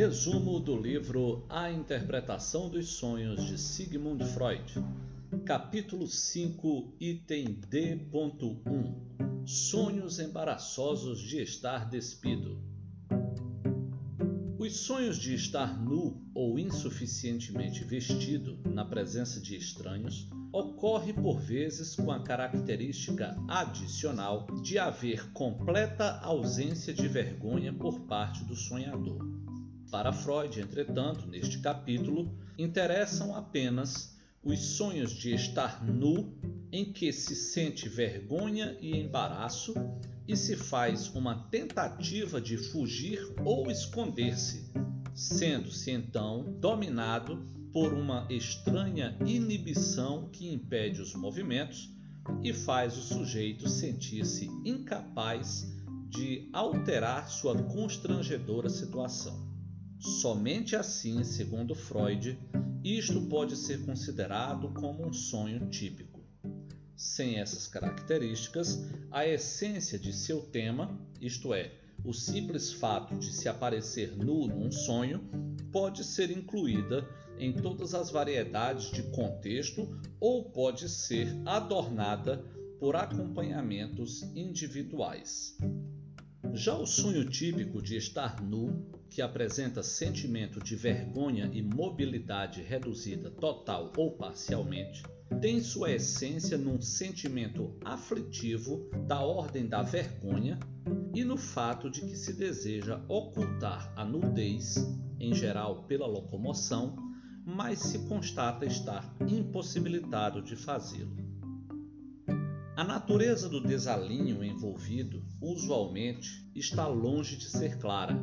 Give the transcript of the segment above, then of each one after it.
Resumo do livro A Interpretação dos Sonhos de Sigmund Freud, capítulo 5, item D.1 Sonhos embaraçosos de estar despido. Os sonhos de estar nu ou insuficientemente vestido na presença de estranhos ocorre por vezes com a característica adicional de haver completa ausência de vergonha por parte do sonhador. Para Freud, entretanto, neste capítulo, interessam apenas os sonhos de estar nu, em que se sente vergonha e embaraço e se faz uma tentativa de fugir ou esconder-se, sendo-se então dominado por uma estranha inibição que impede os movimentos e faz o sujeito sentir-se incapaz de alterar sua constrangedora situação. Somente assim, segundo Freud, isto pode ser considerado como um sonho típico. Sem essas características, a essência de seu tema, isto é, o simples fato de se aparecer nu num sonho, pode ser incluída em todas as variedades de contexto ou pode ser adornada por acompanhamentos individuais. Já o sonho típico de estar nu, que apresenta sentimento de vergonha e mobilidade reduzida total ou parcialmente, tem sua essência num sentimento aflitivo da ordem da vergonha e no fato de que se deseja ocultar a nudez, em geral pela locomoção, mas se constata estar impossibilitado de fazê-lo. A natureza do desalinho envolvido usualmente está longe de ser clara.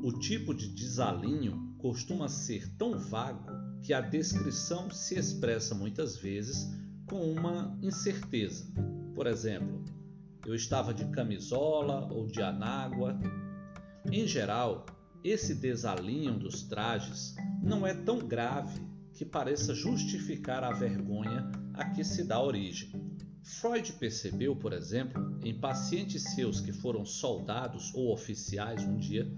O tipo de desalinho costuma ser tão vago que a descrição se expressa muitas vezes com uma incerteza. Por exemplo, eu estava de camisola ou de anágua. Em geral, esse desalinho dos trajes não é tão grave que pareça justificar a vergonha a que se dá origem. Freud percebeu, por exemplo, em pacientes seus que foram soldados ou oficiais um dia,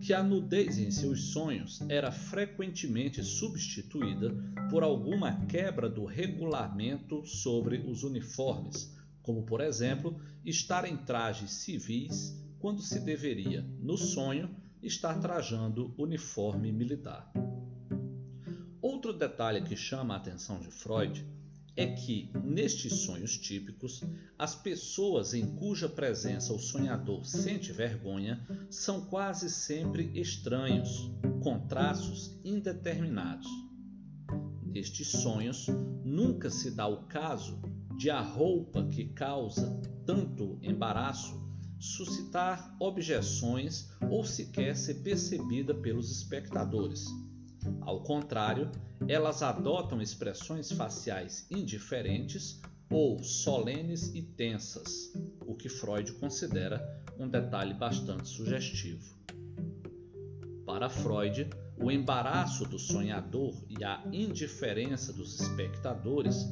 que a nudez em seus sonhos era frequentemente substituída por alguma quebra do regulamento sobre os uniformes, como por exemplo, estar em trajes civis quando se deveria, no sonho, estar trajando uniforme militar. Outro detalhe que chama a atenção de Freud é que, nestes sonhos típicos, as pessoas em cuja presença o sonhador sente vergonha são quase sempre estranhos, com traços indeterminados. Nestes sonhos, nunca se dá o caso de a roupa que causa tanto embaraço suscitar objeções ou sequer ser percebida pelos espectadores. Ao contrário, elas adotam expressões faciais indiferentes ou solenes e tensas, o que Freud considera um detalhe bastante sugestivo. Para Freud, o embaraço do sonhador e a indiferença dos espectadores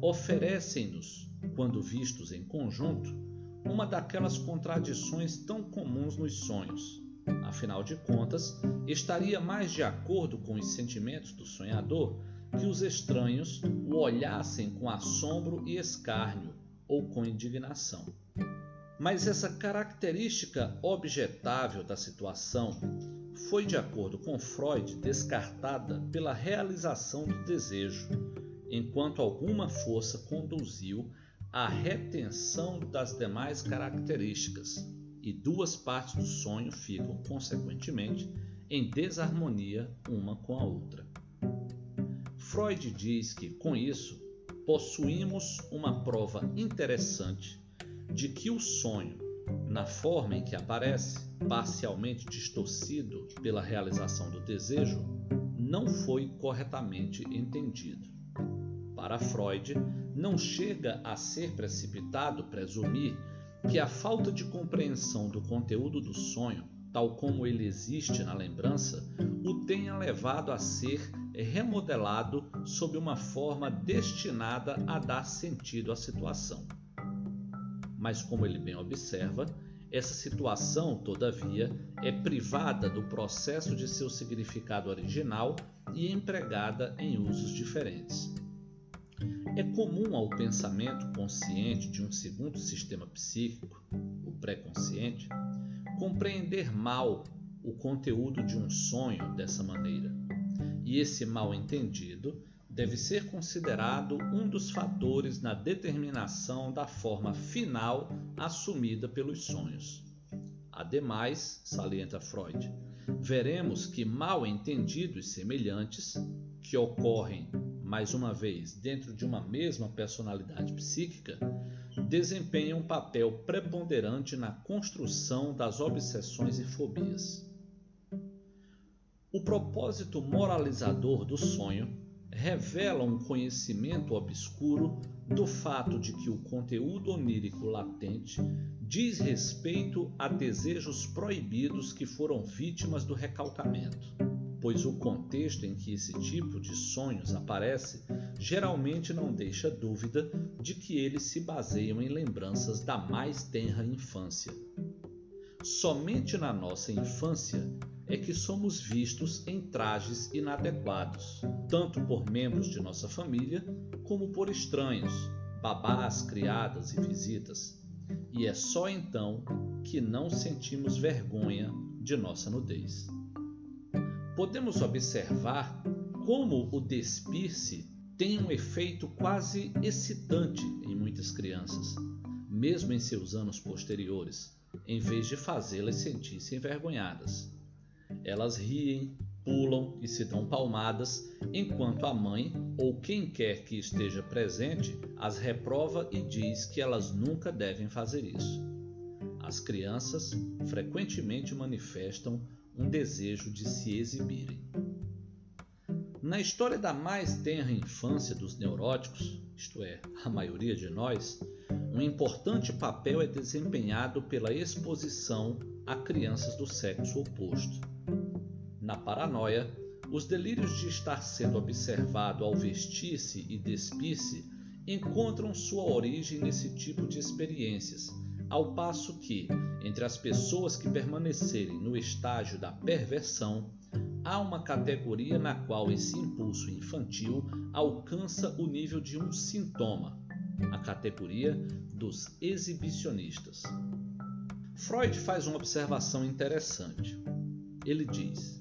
oferecem-nos, quando vistos em conjunto, uma daquelas contradições tão comuns nos sonhos Afinal de contas, estaria mais de acordo com os sentimentos do sonhador que os estranhos o olhassem com assombro e escárnio ou com indignação. Mas essa característica objetável da situação foi, de acordo com Freud, descartada pela realização do desejo, enquanto alguma força conduziu à retenção das demais características, e duas partes do sonho ficam, consequentemente, em desarmonia uma com a outra. Freud diz que, com isso, possuímos uma prova interessante de que o sonho, na forma em que aparece, parcialmente distorcido pela realização do desejo, não foi corretamente entendido. Para Freud, não chega a ser precipitado presumir que a falta de compreensão do conteúdo do sonho, tal como ele existe na lembrança, o tenha levado a ser remodelado sob uma forma destinada a dar sentido à situação. Mas, como ele bem observa, Essa situação, todavia, é privada do processo de seu significado original e empregada em usos diferentes. É comum ao pensamento consciente de um segundo sistema psíquico, o pré-consciente, compreender mal o conteúdo de um sonho dessa maneira. E esse mal entendido deve ser considerado um dos fatores na determinação da forma final assumida pelos sonhos. Ademais, salienta Freud, veremos que mal entendidos semelhantes, que ocorrem, mais uma vez, dentro de uma mesma personalidade psíquica, desempenham um papel preponderante na construção das obsessões e fobias. O propósito moralizador do sonho revela um conhecimento obscuro do fato de que o conteúdo onírico latente diz respeito a desejos proibidos que foram vítimas do recalcamento, pois o contexto em que esse tipo de sonhos aparece geralmente não deixa dúvida de que eles se baseiam em lembranças da mais tenra infância. Somente na nossa infância é que somos vistos em trajes inadequados, tanto por membros de nossa família como por estranhos, babás, criadas e visitas. E é só então que não sentimos vergonha de nossa nudez. Podemos observar como o despir-se tem um efeito quase excitante em muitas crianças, mesmo em seus anos posteriores, em vez de fazê-las sentir-se envergonhadas. Elas riem, pulam e se dão palmadas, enquanto a mãe ou quem quer que esteja presente as reprova e diz que elas nunca devem fazer isso. As crianças frequentemente manifestam um desejo de se exibirem. Na história da mais tenra infância dos neuróticos, isto é, a maioria de nós, um importante papel é desempenhado pela exposição a crianças do sexo oposto. Na paranoia, os delírios de estar sendo observado ao vestir-se e despir-se encontram sua origem nesse tipo de experiências, ao passo que, entre as pessoas que permanecerem no estágio da perversão, há uma categoria na qual esse impulso infantil alcança o nível de um sintoma, a categoria dos exibicionistas. Freud faz uma observação interessante. Ele diz: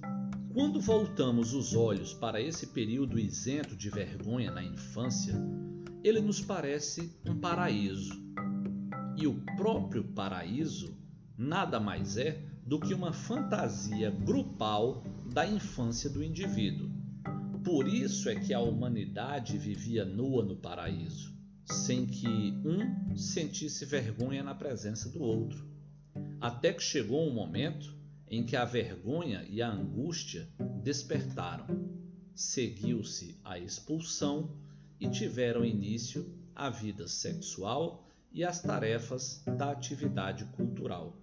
quando voltamos os olhos para esse período isento de vergonha na infância, ele nos parece um paraíso. E o próprio paraíso nada mais é do que uma fantasia grupal da infância do indivíduo. Por isso é que a humanidade vivia nua no paraíso, sem que um sentisse vergonha na presença do outro. Até que chegou um momento em que a vergonha e a angústia despertaram. Seguiu-se a expulsão e tiveram início a vida sexual e as tarefas da atividade cultural.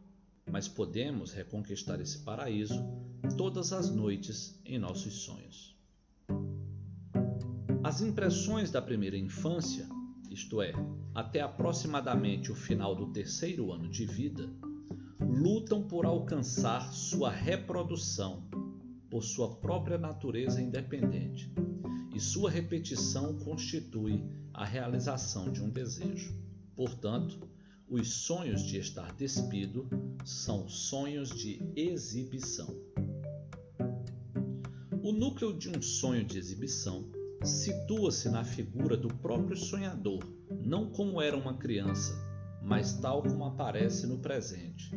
Mas podemos reconquistar esse paraíso todas as noites em nossos sonhos. As impressões da primeira infância, isto é, até aproximadamente o final do terceiro ano de vida, lutam por alcançar sua reprodução por sua própria natureza independente, e sua repetição constitui a realização de um desejo. Portanto, os sonhos de estar despido são sonhos de exibição. O núcleo de um sonho de exibição situa-se na figura do próprio sonhador, não como era uma criança, mas tal como aparece no presente,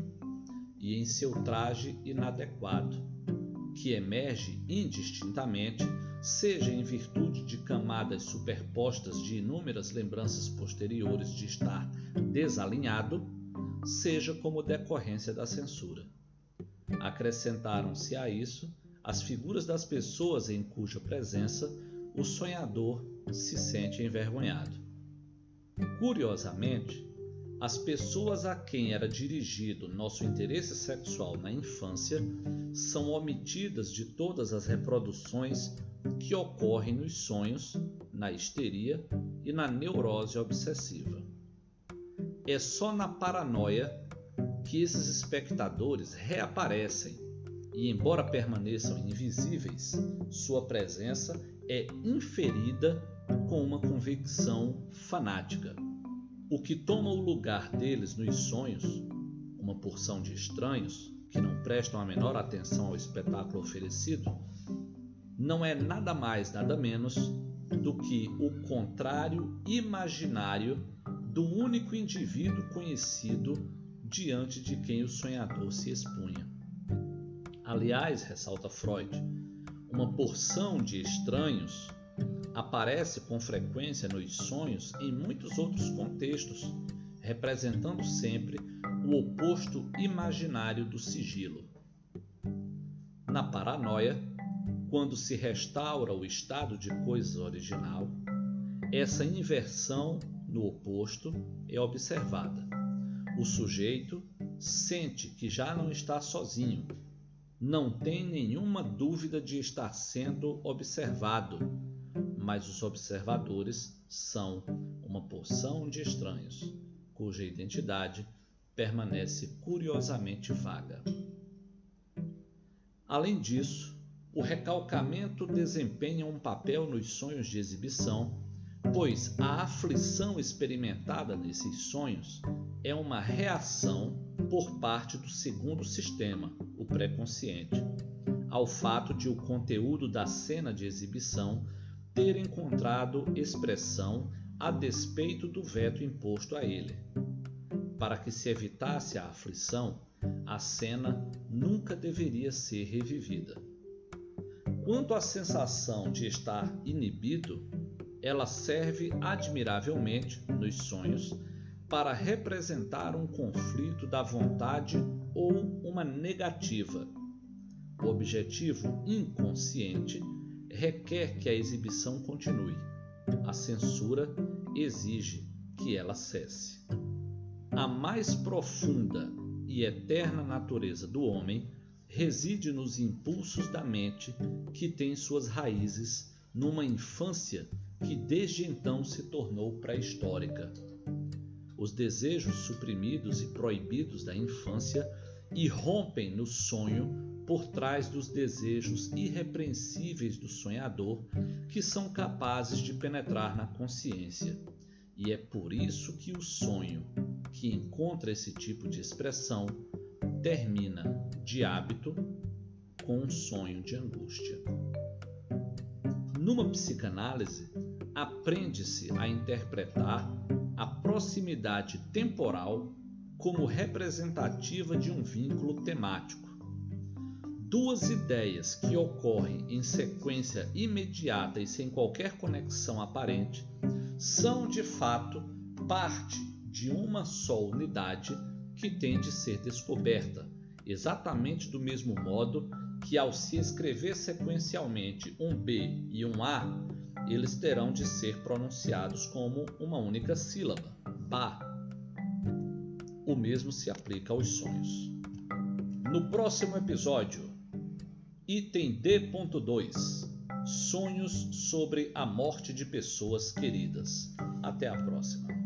e em seu traje inadequado, que emerge indistintamente, seja em virtude de camadas superpostas de inúmeras lembranças posteriores de estar desalinhado, seja como decorrência da censura. Acrescentaram-se a isso as figuras das pessoas em cuja presença o sonhador se sente envergonhado. Curiosamente, as pessoas a quem era dirigido nosso interesse sexual na infância são omitidas de todas as reproduções que ocorrem nos sonhos, na histeria e na neurose obsessiva. É só na paranoia que esses espectadores reaparecem e, embora permaneçam invisíveis, sua presença é inferida com uma convicção fanática. O que toma o lugar deles nos sonhos, uma porção de estranhos que não prestam a menor atenção ao espetáculo oferecido, não é nada mais, nada menos do que o contrário imaginário do único indivíduo conhecido diante de quem o sonhador se expunha. Aliás, ressalta Freud, uma porção de estranhos aparece com frequência nos sonhos em muitos outros contextos, representando sempre o oposto imaginário do sigilo. Na paranoia, quando se restaura o estado de coisa original, essa inversão no oposto é observada. O sujeito sente que já não está sozinho, não tem nenhuma dúvida de estar sendo observado, mas os observadores são uma porção de estranhos, cuja identidade permanece curiosamente vaga. Além disso, o recalcamento desempenha um papel nos sonhos de exibição, pois a aflição experimentada nesses sonhos é uma reação por parte do segundo sistema, o pré-consciente, ao fato de o conteúdo da cena de exibição ter encontrado expressão a despeito do veto imposto a ele. Para que se evitasse a aflição, a cena nunca deveria ser revivida. Quanto à sensação de estar inibido, ela serve admiravelmente nos sonhos para representar um conflito da vontade ou uma negativa. O objetivo inconsciente requer que a exibição continue. A censura exige que ela cesse. A mais profunda e eterna natureza do homem reside nos impulsos da mente que tem suas raízes numa infância que desde então se tornou pré-histórica. Os desejos suprimidos e proibidos da infância irrompem no sonho por trás dos desejos irrepreensíveis do sonhador que são capazes de penetrar na consciência. E é por isso que o sonho, que encontra esse tipo de expressão, termina de hábito com um sonho de angústia. Numa psicanálise, aprende-se a interpretar a proximidade temporal como representativa de um vínculo temático. Duas ideias que ocorrem em sequência imediata e sem qualquer conexão aparente são de fato parte de uma só unidade que tem de ser descoberta, exatamente do mesmo modo que, ao se escrever sequencialmente um B e um A, eles terão de ser pronunciados como uma única sílaba, Ba. O mesmo se aplica aos sonhos. No próximo episódio, item D.2 Sonhos sobre a morte de pessoas queridas. Até a próxima.